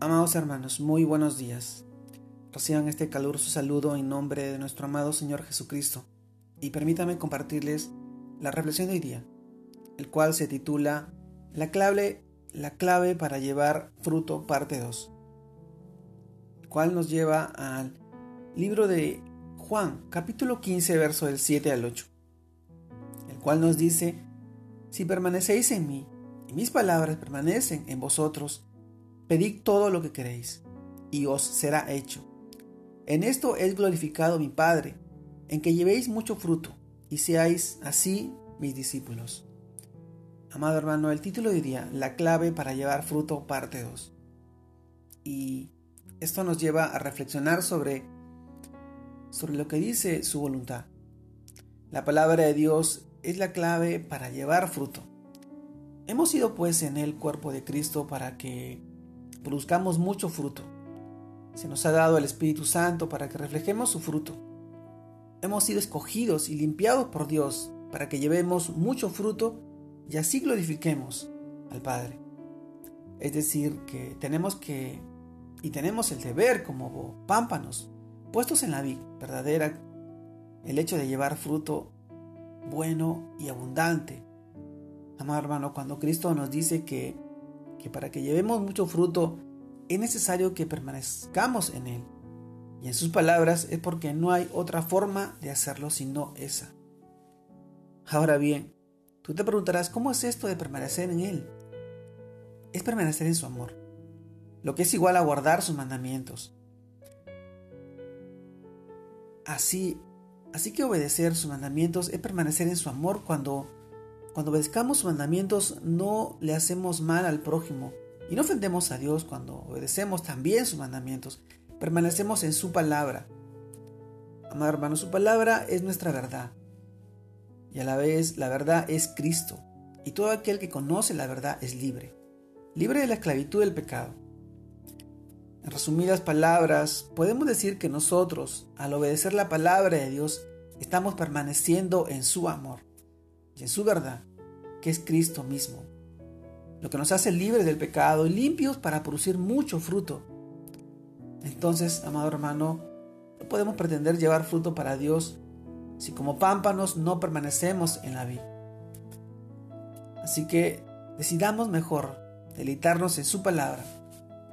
Amados hermanos, muy buenos días. Reciban este caluroso saludo en nombre de nuestro amado Señor Jesucristo y permítanme compartirles la reflexión de hoy día, el cual se titula La clave, la clave para llevar fruto parte 2, el cual nos lleva al libro de Juan, capítulo 15, verso del 7 al 8, el cual nos dice, Si permanecéis en mí y mis palabras permanecen en vosotros, Pedid todo lo que queréis, y os será hecho. En esto es glorificado mi Padre, en que llevéis mucho fruto, y seáis así mis discípulos. Amado hermano, el título diría La clave para llevar fruto, parte 2. Y esto nos lleva a reflexionar sobre, sobre lo que dice su voluntad. La palabra de Dios es la clave para llevar fruto. Hemos sido pues en el cuerpo de Cristo para que produzcamos mucho fruto. Se nos ha dado el Espíritu Santo para que reflejemos su fruto. Hemos sido escogidos y limpiados por Dios para que llevemos mucho fruto y así glorifiquemos al Padre. Es decir, que tenemos que y tenemos el deber como pámpanos puestos en la vid verdadera, el hecho de llevar fruto bueno y abundante. Amado hermano, cuando Cristo nos dice que que para que llevemos mucho fruto es necesario que permanezcamos en Él. Y en sus palabras es porque no hay otra forma de hacerlo sino esa. Ahora bien, tú te preguntarás, ¿cómo es esto de permanecer en Él? Es permanecer en su amor, lo que es igual a guardar sus mandamientos. Así, así que obedecer sus mandamientos es permanecer en su amor cuando cuando obedezcamos sus mandamientos no le hacemos mal al prójimo y no ofendemos a Dios cuando obedecemos también sus mandamientos. Permanecemos en su palabra. Amado hermano, su palabra es nuestra verdad. Y a la vez la verdad es Cristo. Y todo aquel que conoce la verdad es libre. Libre de la esclavitud del pecado. En resumidas palabras, podemos decir que nosotros, al obedecer la palabra de Dios, estamos permaneciendo en su amor y en su verdad que es Cristo mismo, lo que nos hace libres del pecado y limpios para producir mucho fruto. Entonces, amado hermano, no podemos pretender llevar fruto para Dios si como pámpanos no permanecemos en la vida. Así que decidamos mejor deleitarnos en su palabra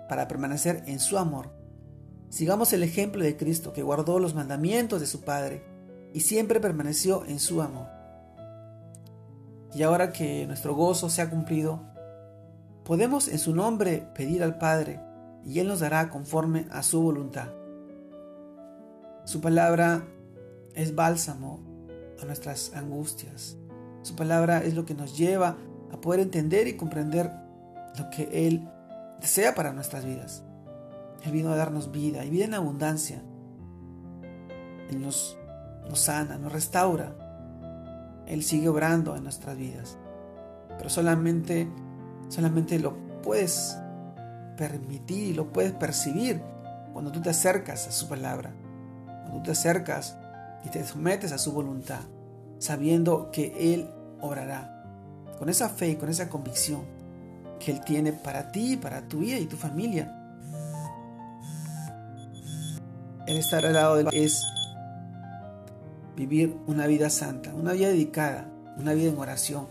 para permanecer en su amor. Sigamos el ejemplo de Cristo que guardó los mandamientos de su Padre y siempre permaneció en su amor. Y ahora que nuestro gozo se ha cumplido, podemos en su nombre pedir al Padre y Él nos dará conforme a su voluntad. Su palabra es bálsamo a nuestras angustias. Su palabra es lo que nos lleva a poder entender y comprender lo que Él desea para nuestras vidas. Él vino a darnos vida y vida en abundancia. Él nos, nos sana, nos restaura él sigue obrando en nuestras vidas. Pero solamente, solamente lo puedes permitir lo puedes percibir cuando tú te acercas a su palabra. Cuando tú te acercas y te sometes a su voluntad, sabiendo que Él obrará. Con esa fe y con esa convicción que Él tiene para ti, para tu vida y tu familia. El estar al lado de Él es vivir una vida santa, una vida dedicada, una vida en oración,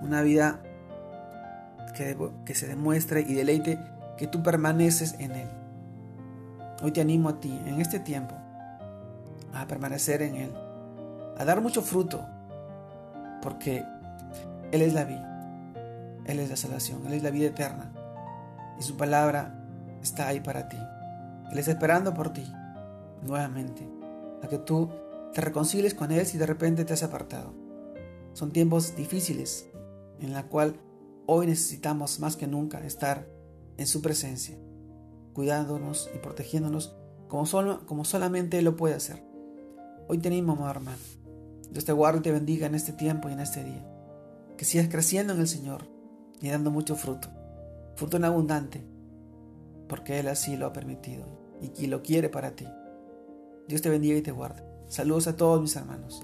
una vida que, se demuestre y deleite que tú permaneces en Él. Hoy te animo a ti, en este tiempo, a permanecer en Él, a dar mucho fruto, porque Él es la vida, Él es la salvación, Él es la vida eterna, y su palabra está ahí para ti. Él está esperando por ti, nuevamente, a que tú te reconcilies con Él si de repente te has apartado. Son tiempos difíciles en la cual hoy necesitamos más que nunca estar en su presencia, cuidándonos y protegiéndonos como, solo, como solamente Él lo puede hacer. Hoy tenemos, amado hermano. Dios te guarde y te bendiga en este tiempo y en este día. Que sigas creciendo en el Señor y dando mucho fruto. Fruto en abundante. Porque Él así lo ha permitido y lo quiere para ti. Dios te bendiga y te guarde. Saludos a todos mis hermanos.